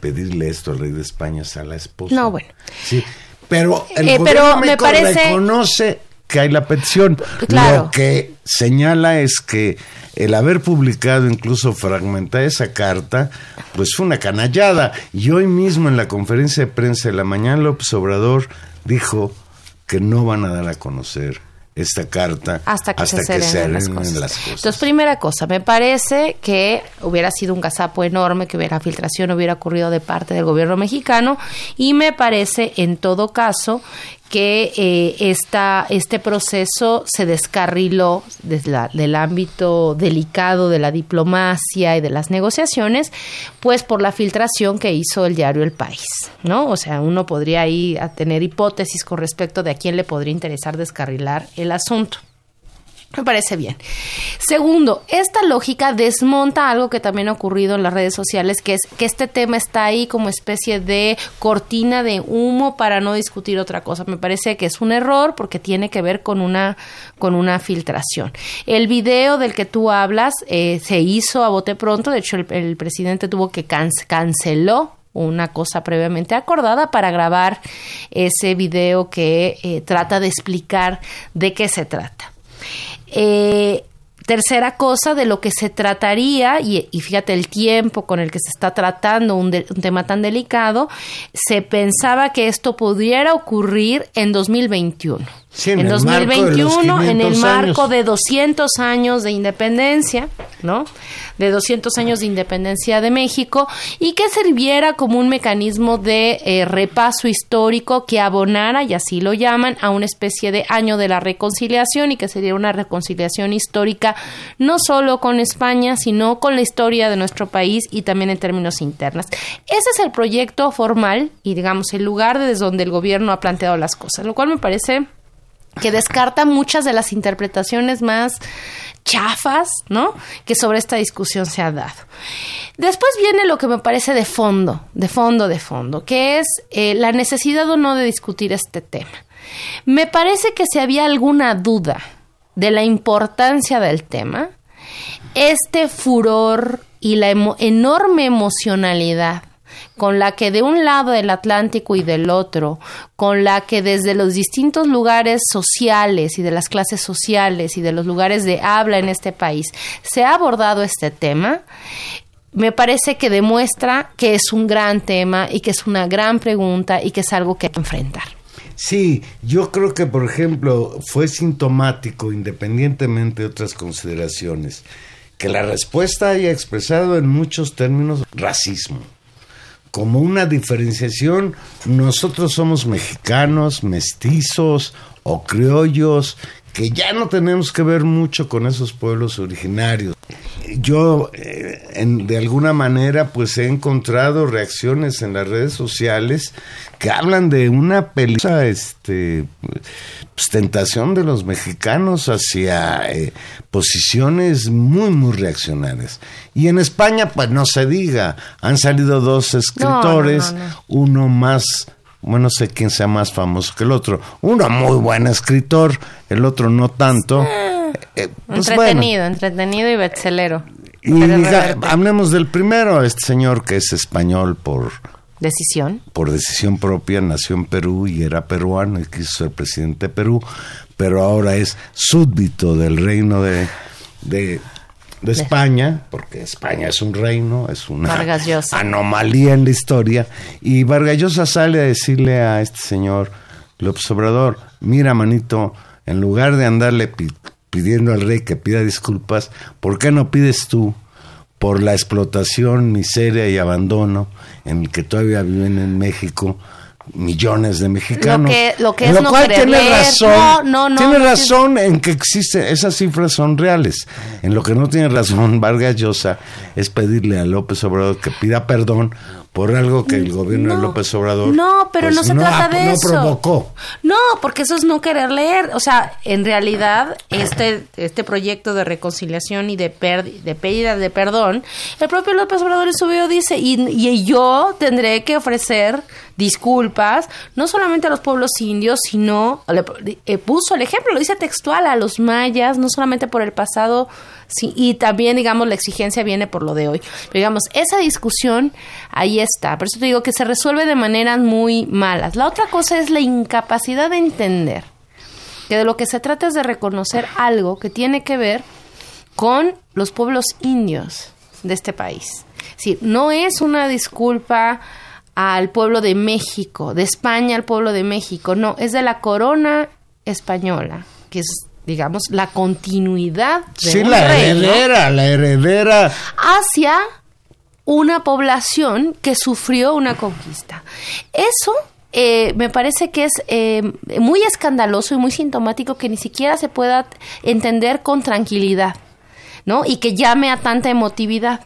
pedirle esto al rey de España es a la esposa. No, bueno. Sí, pero el Eh, gobierno pero me parece- reconoce que hay la petición. Claro. Lo que señala es que el haber publicado incluso fragmentada esa carta, pues fue una canallada. Y hoy mismo en la conferencia de prensa de la mañana, López Obrador dijo que no van a dar a conocer esta carta hasta que se serenen las arreglen cosas. las cosas. Entonces, primera cosa, me parece que hubiera sido un gazapo enorme que hubiera filtración hubiera ocurrido de parte del gobierno mexicano y me parece, en todo caso, que eh, esta, este proceso se descarriló desde la- del ámbito delicado de la diplomacia y de las negociaciones, pues por la filtración que hizo el diario El País, ¿no? O sea, uno podría ahí a tener hipótesis con respecto de a quién le podría interesar descarrilar el asunto. Me parece bien. Segundo, esta lógica desmonta algo que también ha ocurrido en las redes sociales, que es que este tema está ahí como especie de cortina de humo para no discutir otra cosa. Me parece que es un error porque tiene que ver con una, con una filtración. El video del que tú hablas eh, se hizo a bote pronto, de hecho el, presidente tuvo que canc- canceló una cosa previamente acordada para grabar ese video que eh, trata de explicar de qué se trata. Eh, tercera cosa de lo que se trataría, y, y fíjate el tiempo con el que se está tratando un, un tema tan delicado, se pensaba que esto pudiera ocurrir en 2021. Sí, en los 2021, en el 500 marco años. de 200 años de independencia, ¿no? De 200 años de independencia de México y que sirviera como un mecanismo de eh, repaso histórico que abonara, y así lo llaman, a una especie de año de la reconciliación y que sería una reconciliación histórica no solo con España, sino con la historia de nuestro país y también en términos internos. Ese es el proyecto formal y, digamos, el lugar desde donde el gobierno ha planteado las cosas, lo cual me parece que descarta muchas de las interpretaciones más chafas, ¿no? Que sobre esta discusión se ha dado. Después viene lo que me parece de fondo, de fondo, de fondo, que es eh, la necesidad o no de discutir este tema. Me parece que si había alguna duda de la importancia del tema, este furor y la enorme emocionalidad con la que de un lado del Atlántico y del otro, con la que desde los distintos lugares sociales y de las clases sociales y de los lugares de habla en este país se ha abordado este tema, me parece que demuestra que es un gran tema y que es una gran pregunta y que es algo que hay que enfrentar. Sí, yo creo que, por ejemplo, fue sintomático, independientemente de otras consideraciones, que la respuesta haya expresado en muchos términos racismo. Como una diferenciación, nosotros somos mexicanos, mestizos o criollos, que ya no tenemos que ver mucho con esos pueblos originarios. Yo, eh, en- de alguna manera, pues he encontrado reacciones en las redes sociales que hablan de una peligrosa este, pues, tentación de los mexicanos hacia eh, posiciones muy, muy reaccionarias. Y en España, pues no se diga, han salido dos escritores, no, no. uno más bueno, no sé quién sea más famoso que el otro. Uno muy buen escritor, el otro no tanto. Eh, pues entretenido, entretenido y bestselero. Y diga- hablemos del primero, este señor que es español por, Decisión. por decisión propia, nació en Perú y era peruano y quiso ser presidente de Perú, pero ahora es súbdito del reino de, de, de España, porque España es un reino, es una anomalía en la historia, y Vargas Llosa sale a decirle a este señor López Obrador, mira manito, en lugar de andarle pi- pidiendo al rey que pida disculpas, ¿por qué no pides tú por la explotación, miseria y abandono en el que todavía viven en México millones de mexicanos. Lo que- lo que En es lo no cual tiene razón. No, no, no, tiene razón en que existen, esas cifras son reales. En lo que no tiene razón Vargas Llosa es pedirle a López Obrador que pida perdón por algo que el gobierno de López Obrador No, pero pues, no se trata de no eso. provocó. No, porque eso es no querer leer. O sea, en realidad, este, este proyecto de reconciliación y de, per- de pérdida de perdón, el propio López Obrador en su video dice, y, y yo tendré que ofrecer disculpas, no solamente a los pueblos indios, sino, le- eh, puso el ejemplo, lo dice textual, a los mayas, no solamente por el pasado, sí, y también, digamos, la exigencia viene por lo de hoy. Pero, digamos, esa discusión ahí está. Por eso te digo que se resuelve de maneras muy malas. La otra cosa es la incapacidad de entender que de lo que se trata es de reconocer algo que tiene que ver con los pueblos indios de este país. Es decir, no es una disculpa al pueblo de México, de España al pueblo de México, no, es de la corona española, que es, digamos, la continuidad de Sí, un la reino heredera, la heredera. hacia una población que sufrió una conquista. Eso eh, me parece que es eh, muy escandaloso y muy sintomático que ni siquiera se pueda entender con tranquilidad, ¿no? Y que llame a tanta emotividad.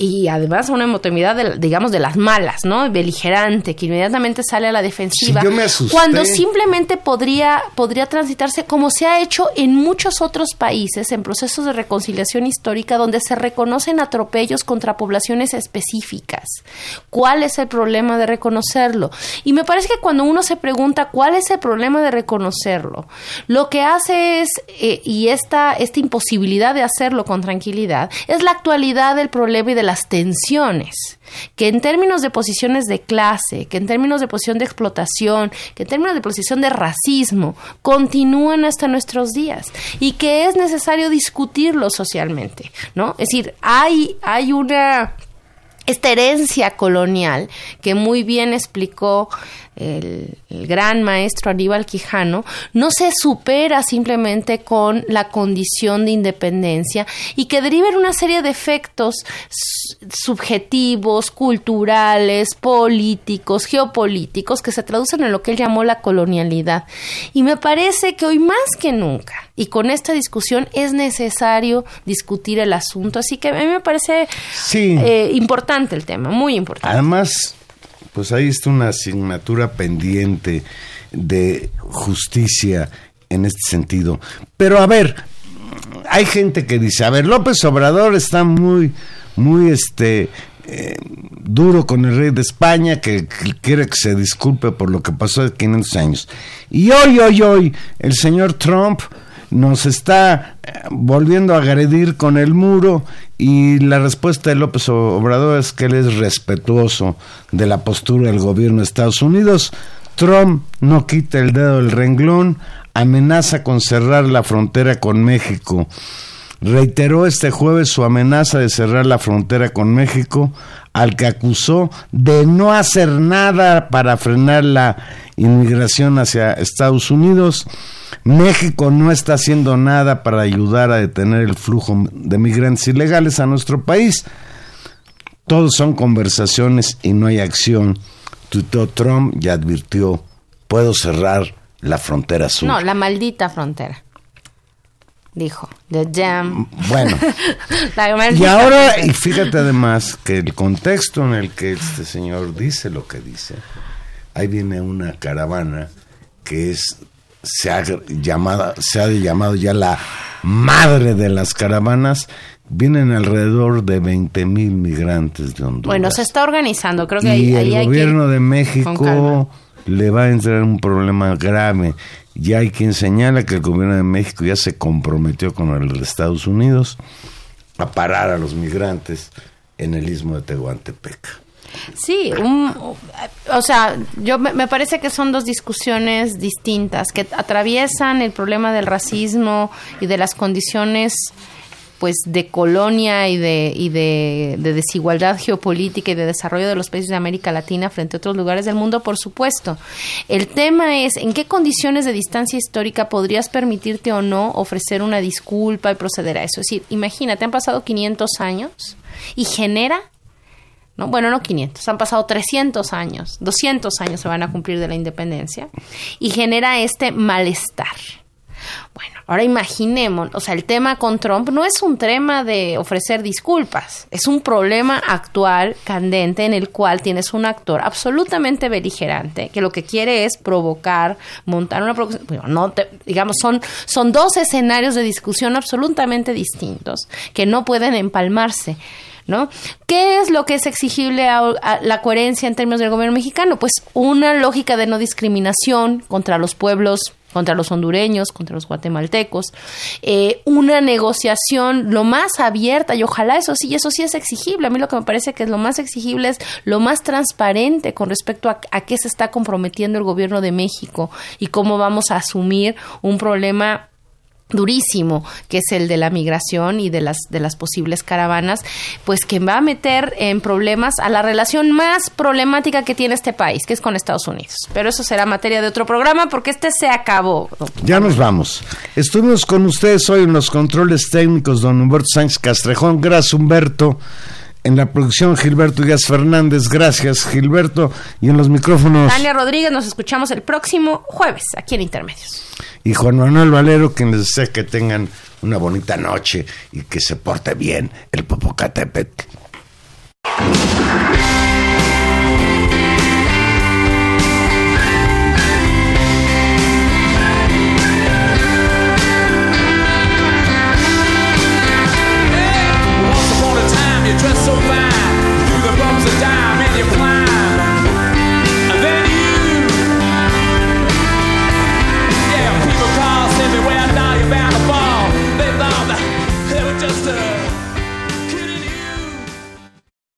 Y además una emotividad, de, digamos, de las malas, ¿no? Beligerante, que inmediatamente sale a la defensiva. Sí, yo me asusté. Cuando simplemente podría, podría transitarse como se ha hecho en muchos otros países, en procesos de reconciliación histórica, donde se reconocen atropellos contra poblaciones específicas. ¿Cuál es el problema de reconocerlo? Y me parece que cuando uno se pregunta cuál es el problema de reconocerlo, lo que hace es, eh, y esta, esta imposibilidad de hacerlo con tranquilidad, es la actualidad del problema y de las tensiones que en términos de posiciones de clase, que en términos de posición de explotación, que en términos de posición de racismo, continúan hasta nuestros días y que es necesario discutirlo socialmente, ¿no? Es decir, hay, hay una esta herencia colonial que muy bien explicó el, el, gran maestro Aníbal Quijano, no se supera simplemente con la condición de independencia y que deriva en una serie de efectos subjetivos, culturales, políticos, geopolíticos, que se traducen en lo que él llamó la colonialidad. Y me parece que hoy más que nunca, y con esta discusión, es necesario discutir el asunto. Así que a mí me parece sí. eh, importante el tema, muy importante. Además, pues ahí está una asignatura pendiente de justicia en este sentido. Pero a ver, hay gente que dice, a ver, López Obrador está muy, muy este eh, duro con el rey de España, que, quiere que se disculpe por lo que pasó de 500 años. Y hoy, hoy, hoy, el señor Trump nos está eh, volviendo a agredir con el muro y la respuesta de López Obrador es que él es respetuoso de la postura del gobierno de Estados Unidos. Trump no quita el dedo del renglón, amenaza con cerrar la frontera con México. Reiteró este jueves su amenaza de cerrar la frontera con México, al que acusó de no hacer nada para frenar la inmigración hacia Estados Unidos. México no está haciendo nada para ayudar a detener el flujo de migrantes ilegales a nuestro país. Todos son conversaciones y no hay acción. Tuiteó Trump y advirtió, puedo cerrar la frontera sur. No, la maldita frontera. Dijo, the jam. Bueno, La y ahora, y fíjate además que el contexto en el que este señor dice lo que dice, ahí viene una caravana que es se ha llamado, se ha llamado ya la madre de las caravanas, vienen alrededor de 20 mil migrantes de Honduras. Bueno, se está organizando, creo que y ahí, ahí el hay que- gobierno de. México le va a entrar un problema grave. Ya hay quien señala que el gobierno de México ya se comprometió con el de Estados Unidos a parar a los migrantes en el istmo de Tehuantepec. Sí, un- o sea, yo me, me parece que son dos discusiones distintas que atraviesan el problema del racismo y de las condiciones pues de colonia y de y de, de desigualdad geopolítica y de desarrollo de los países de América Latina frente a otros lugares del mundo, por supuesto. El tema es en qué condiciones de distancia histórica podrías permitirte o no ofrecer una disculpa y proceder a eso. Es decir, imagínate, han pasado 500 años y genera ¿no? Bueno, no 500, han pasado 300 años, 200 años se van a cumplir de la independencia y genera este malestar. Bueno, ahora imaginemos, o sea, el tema con Trump no es un tema de ofrecer disculpas, es un problema actual, candente, en el cual tienes un actor absolutamente beligerante que lo que quiere es provocar, montar una. Bueno, no te- digamos, son, son dos escenarios de discusión absolutamente distintos que no pueden empalmarse. ¿No? ¿Qué es lo que es exigible a, la coherencia en términos del gobierno mexicano? Pues una lógica de no discriminación contra los pueblos, contra los hondureños, contra los guatemaltecos, eh, una negociación lo más abierta y ojalá eso sí, eso sí es exigible. A mí lo que me parece que es lo más exigible es lo más transparente con respecto a, a qué se está comprometiendo el gobierno de México y cómo vamos a asumir un problema durísimo que es el de la migración y de las de las posibles caravanas pues que va a meter en problemas a la relación más problemática que tiene este país que es con Estados Unidos pero eso será materia de otro programa porque este se acabó Ya nos vamos. Estuvimos con ustedes hoy en los controles técnicos, don Humberto Sánchez Castrejón. Gracias, Humberto. En la producción, Gilberto Díaz Fernández. Gracias, Gilberto. Y en los micrófonos. Tania Rodríguez, nos escuchamos el próximo jueves aquí en Intermedios. Y Juan Manuel Valero, quien les desea que tengan una bonita noche y que se porte bien el Popocatépetl.